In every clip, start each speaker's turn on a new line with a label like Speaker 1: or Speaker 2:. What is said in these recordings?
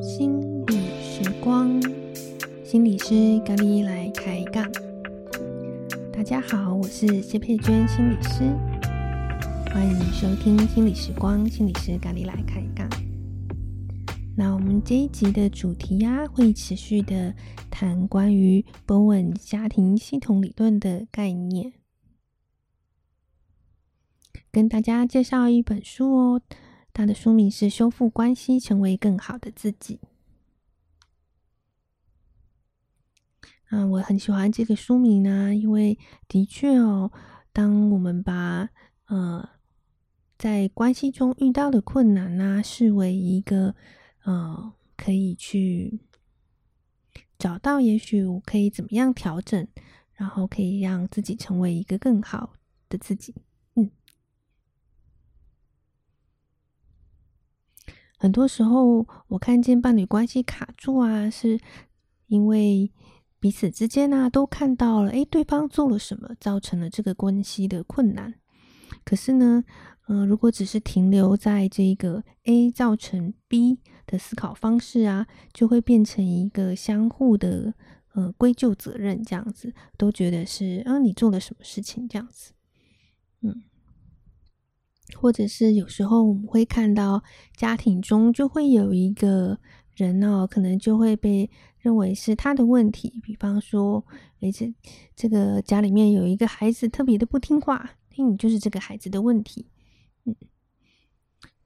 Speaker 1: 心理时光，心理师咖喱来开杠。大家好，我是谢佩娟心理师，欢迎收听心理时光，心理师咖喱来开杠。那我们这一集的主题呀、啊，会持续的谈关于 Bowen 家庭系统理论的概念，跟大家介绍一本书哦。它的书名是《修复关系，成为更好的自己》。啊，我很喜欢这个书名呢，因为的确哦，当我们把呃在关系中遇到的困难呢，视为一个呃可以去找到，也许我可以怎么样调整，然后可以让自己成为一个更好的自己。嗯很多时候，我看见伴侣关系卡住啊，是因为彼此之间啊都看到了，诶，对方做了什么，造成了这个关系的困难。可是呢，嗯、如果只是停留在这个 A 造成 B 的思考方式啊，就会变成一个相互的呃归咎责任，这样子都觉得是啊，你做了什么事情这样子，嗯。或者是有时候我们会看到家庭中就会有一个人哦，可能就会被认为是他的问题。比方说，诶，这这个家里面有一个孩子特别的不听话，那你就是这个孩子的问题。嗯，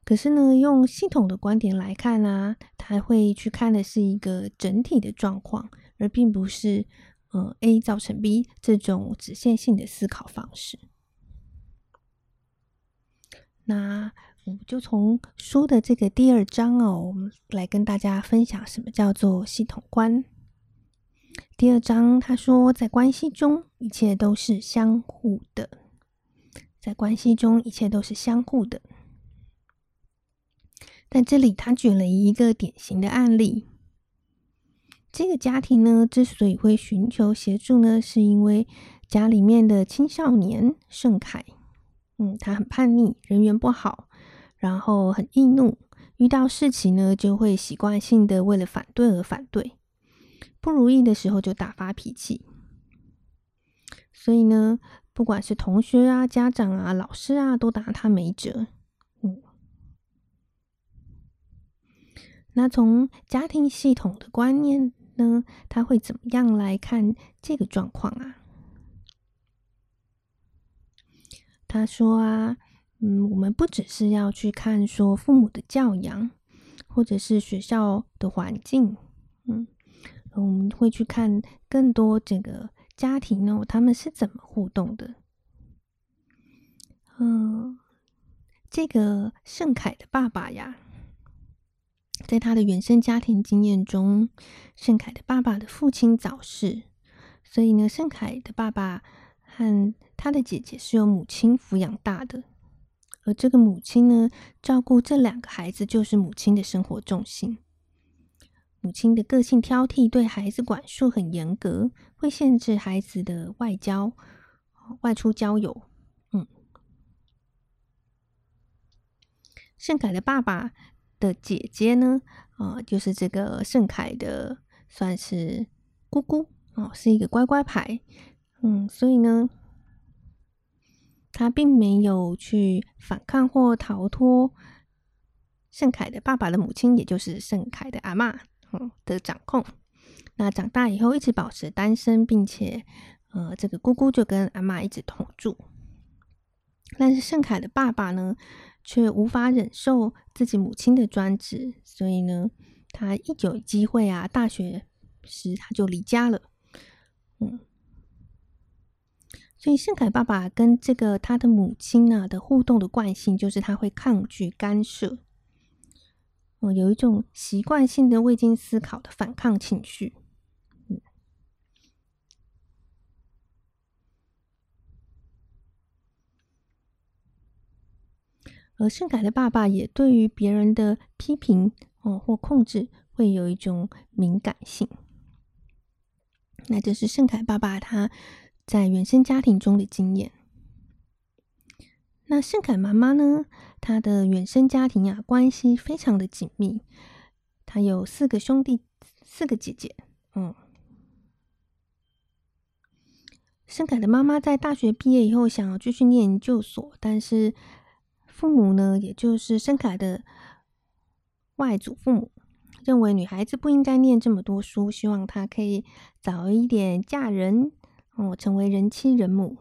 Speaker 1: 可是呢，用系统的观点来看啊，他会去看的是一个整体的状况，而并不是呃 A 造成 B 这种直线性的思考方式。那我们就从书的这个第二章哦，我们来跟大家分享什么叫做系统观。第二章他说，在关系中一切都是相互的，在关系中一切都是相互的。但这里他举了一个典型的案例，这个家庭呢之所以会寻求协助呢，是因为家里面的青少年盛凯。嗯，他很叛逆，人缘不好，然后很易怒，遇到事情呢就会习惯性的为了反对而反对，不如意的时候就大发脾气。所以呢，不管是同学啊、家长啊、老师啊，都拿他没辙。嗯，那从家庭系统的观念呢，他会怎么样来看这个状况啊？他说啊，嗯，我们不只是要去看说父母的教养，或者是学校的环境，嗯，我们会去看更多这个家庭呢，他们是怎么互动的。嗯，这个盛凯的爸爸呀，在他的原生家庭经验中，盛凯的爸爸的父亲早逝，所以呢，盛凯的爸爸和他的姐姐是由母亲抚养大的，而这个母亲呢，照顾这两个孩子就是母亲的生活重心。母亲的个性挑剔，对孩子管束很严格，会限制孩子的外交、外出交友。嗯，盛凯的爸爸的姐姐呢，啊、就是这个盛凯的算是姑姑哦、是一个乖乖牌。嗯，所以呢。他并没有去反抗或逃脱盛凯的爸爸的母亲，也就是盛凯的阿嬷的掌控。那长大以后一直保持单身，并且呃，这个姑姑就跟阿妈一直同住。但是盛凯的爸爸呢，却无法忍受自己母亲的专制，所以呢，他一有机会啊，大学时他就离家了。嗯。所以盛凯爸爸跟这个他的母亲呢的互动的惯性，就是他会抗拒干涉，嗯，有一种习惯性的未经思考的反抗情绪。嗯，而盛凯的爸爸也对于别人的批评哦或控制，会有一种敏感性。那这是盛凯爸爸他。在原生家庭中的经验。那盛凯妈妈呢？她的原生家庭啊，关系非常的紧密。她有四个兄弟，四个姐姐。嗯，盛凯的妈妈在大学毕业以后，想要继续念研究所，但是父母呢，也就是盛凯的外祖父母，认为女孩子不应该念这么多书，希望她可以早一点嫁人，哦，成为人妻人母。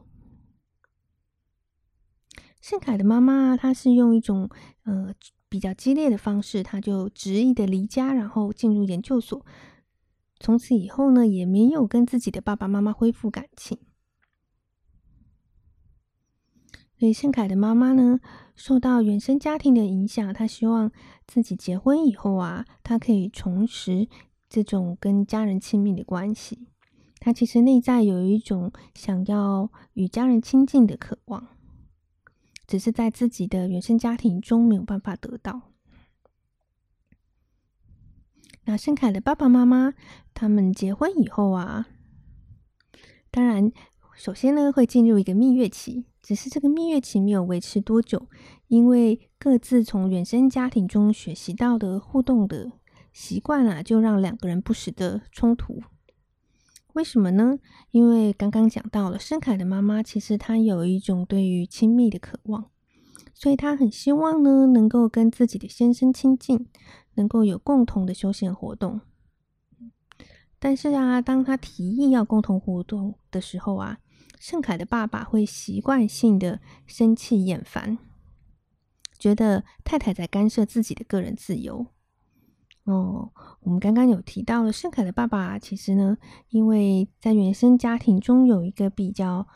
Speaker 1: 盛凯的妈妈，她是用一种呃比较激烈的方式，她就执意的离家，然后进入研究所。从此以后呢，也没有跟自己的爸爸妈妈恢复感情。所以盛凯的妈妈呢，受到原生家庭的影响，她希望自己结婚以后啊，她可以重拾这种跟家人亲密的关系。她其实内在有一种想要与家人亲近的渴望。只是在自己的原生家庭中没有办法得到。那盛凯的爸爸妈妈他们结婚以后啊，当然首先呢会进入一个蜜月期，只是这个蜜月期没有维持多久，因为各自从原生家庭中学习到的互动的习惯啊，就让两个人不时的冲突。为什么呢？因为刚刚讲到了，盛凯的妈妈其实她有一种对于亲密的渴望，所以她很希望呢，能够跟自己的先生亲近，能够有共同的休闲活动。但是啊，当他提议要共同活动的时候啊，盛凯的爸爸会习惯性的生气厌烦，觉得太太在干涉自己的个人自由。哦，我们刚刚有提到了盛凯的爸爸，其实呢，因为在原生家庭中有一个比较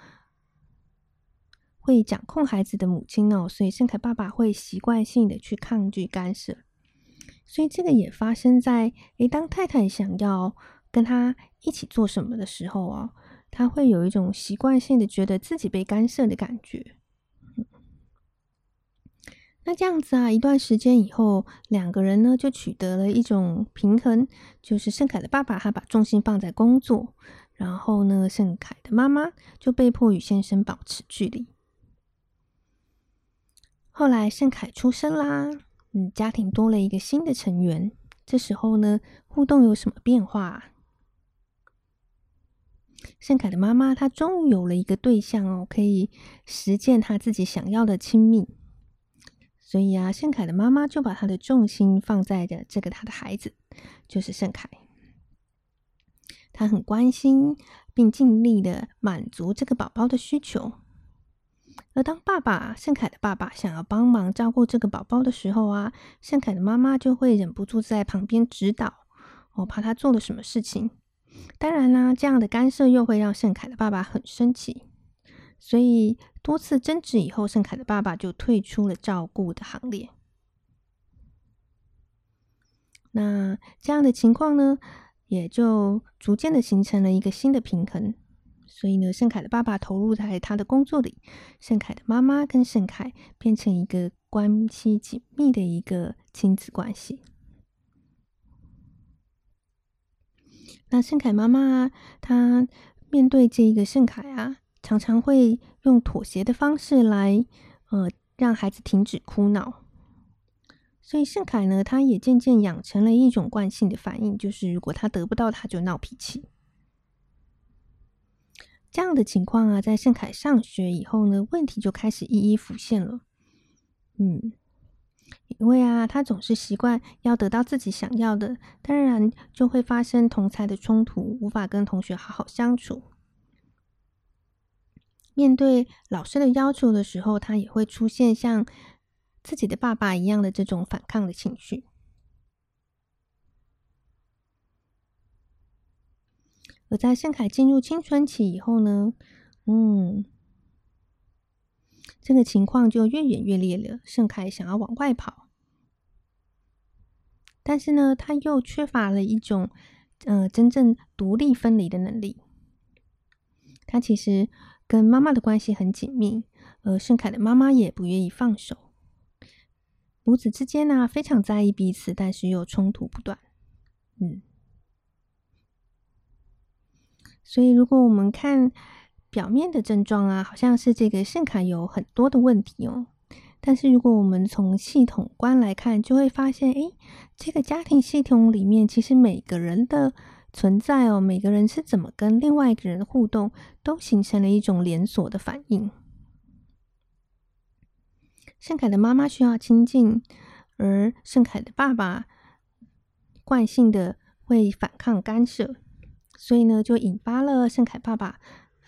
Speaker 1: 会掌控孩子的母亲哦，所以盛凯爸爸会习惯性的去抗拒干涉，所以这个也发生在诶，当太太想要跟他一起做什么的时候啊，他会有一种习惯性的觉得自己被干涉的感觉。那这样子啊，一段时间以后，两个人呢就取得了一种平衡，就是盛凯的爸爸他把重心放在工作，然后呢，盛凯的妈妈就被迫与先生保持距离。后来盛凯出生啦，嗯，家庭多了一个新的成员，这时候呢，互动有什么变化？盛凯的妈妈她终于有了一个对象哦，可以实践她自己想要的亲密。所以啊，盛凯的妈妈就把她的重心放在了这个他的孩子，就是盛凯。她很关心，并尽力的满足这个宝宝的需求。而当爸爸盛凯的爸爸想要帮忙照顾这个宝宝的时候啊，盛凯的妈妈就会忍不住在旁边指导，我怕他做了什么事情。当然啦、这样的干涉又会让盛凯的爸爸很生气。所以多次争执以后，盛凯的爸爸就退出了照顾的行列。那这样的情况呢，也就逐渐的形成了一个新的平衡。所以呢，盛凯的爸爸投入在他的工作里，盛凯的妈妈跟盛凯变成一个关系紧密的一个亲子关系。那盛凯妈妈啊她面对这一个盛凯啊。常常会用妥协的方式来，呃，让孩子停止哭闹。所以盛凯呢，他也渐渐养成了一种惯性的反应，就是如果他得不到，他就闹脾气。这样的情况啊，在盛凯上学以后呢，问题就开始一一浮现了。嗯，因为啊，他总是习惯要得到自己想要的，当然就会发生同侪的冲突，无法跟同学好好相处。面对老师的要求的时候，他也会出现像自己的爸爸一样的这种反抗的情绪。而在盛凯进入青春期以后呢，嗯，这个情况就越演越烈了。盛凯想要往外跑，但是呢，他又缺乏了一种呃真正独立分离的能力。他其实。跟妈妈的关系很紧密，而盛凯的妈妈也不愿意放手，母子之间呢、非常在意彼此，但是又冲突不断。嗯，所以如果我们看表面的症状啊，好像是这个圣凯有很多的问题哦。但是如果我们从系统观来看，就会发现，诶，这个家庭系统里面，其实每个人的存在哦，每个人是怎么跟另外一个人互动，都形成了一种连锁的反应。盛凯的妈妈需要亲近，而盛凯的爸爸惯性的会反抗干涉，所以呢，就引发了盛凯爸爸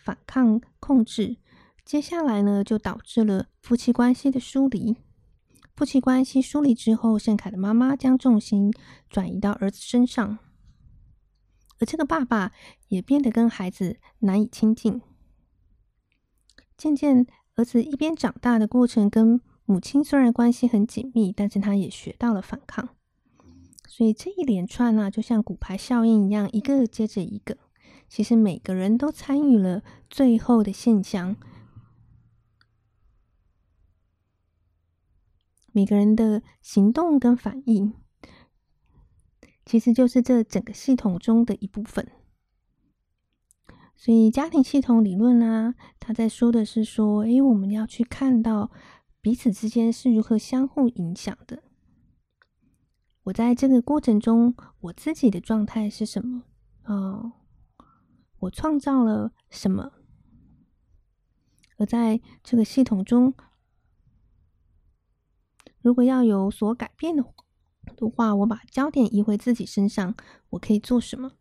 Speaker 1: 反抗控制。接下来呢，就导致了夫妻关系的疏离。夫妻关系疏离之后，盛凯的妈妈将重心转移到儿子身上，而这个爸爸也变得跟孩子难以亲近。渐渐，儿子一边长大的过程，跟母亲虽然关系很紧密，但是他也学到了反抗。所以这一连串呢、啊，就像骨牌效应一样，一个接着一个。其实每个人都参与了最后的现象。每个人的行动跟反应，其实就是这整个系统中的一部分。所以家庭系统理论啊，他在说的是说，诶，我们要去看到彼此之间是如何相互影响的。我在这个过程中，我自己的状态是什么？哦，我创造了什么？而在这个系统中。如果要有所改变的话，我把焦点移回自己身上，我可以做什么？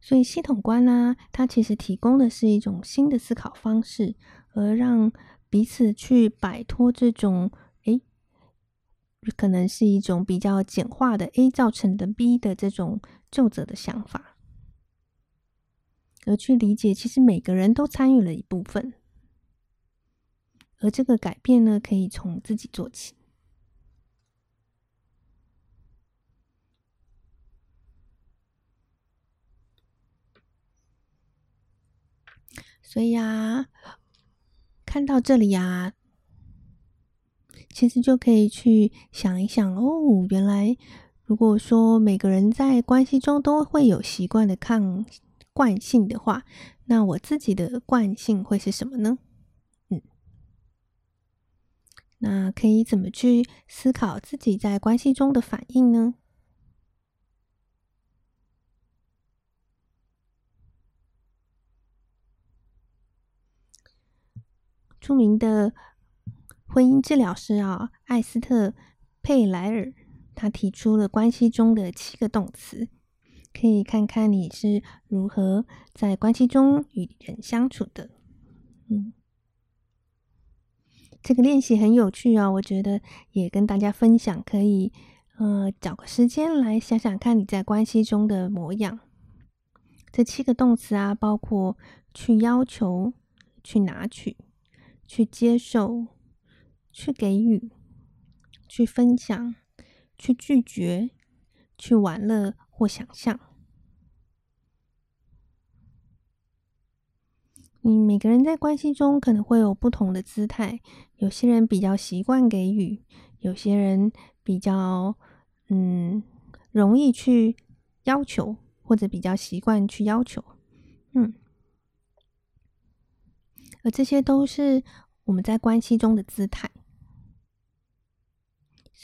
Speaker 1: 所以系统观呢、它其实提供的是一种新的思考方式，而让彼此去摆脱这种，可能是一种比较简化的 A 造成的 B 的这种究责的想法，而去理解其实每个人都参与了一部分。而这个改变呢，可以从自己做起。所以啊，看到这里啊，其实就可以去想一想哦，原来如果说每个人在关系中都会有习惯的抗惯性的话，那我自己的惯性会是什么呢？嗯那可以怎么去思考自己在关系中的反应呢？著名的婚姻治疗师啊，艾斯特·佩莱尔，他提出了关系中的七个动词，可以看看你是如何在关系中与人相处的。嗯。这个练习很有趣哦，我觉得也跟大家分享，可以呃找个时间来想想看你在关系中的模样。这七个动词啊，包括去要求、去拿取、去接受、去给予、去分享、去拒绝、去玩乐或想象。嗯，每个人在关系中可能会有不同的姿态，有些人比较习惯给予，有些人比较嗯容易去要求，或者比较习惯去要求，嗯，而这些都是我们在关系中的姿态，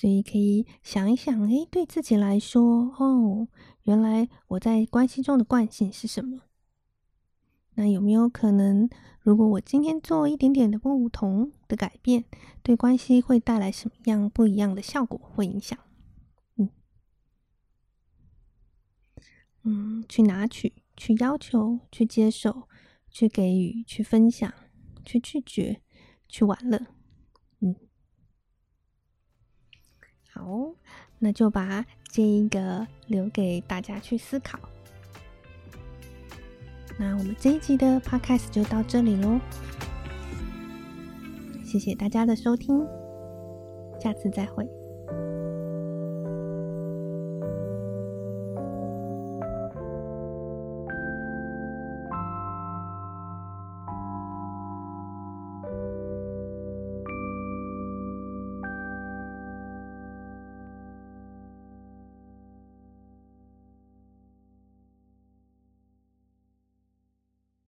Speaker 1: 所以可以想一想，诶，对自己来说，哦，原来我在关系中的惯性是什么？那有没有可能，如果我今天做一点点的不同的改变，对关系会带来什么样不一样的效果？会影响？嗯嗯，去拿取，去要求，去接受，去给予，去分享，去拒绝，去玩乐。嗯，好，那就把这一个留给大家去思考。那我们这一集的 Podcast 就到这里喽，谢谢大家的收听，下次再会。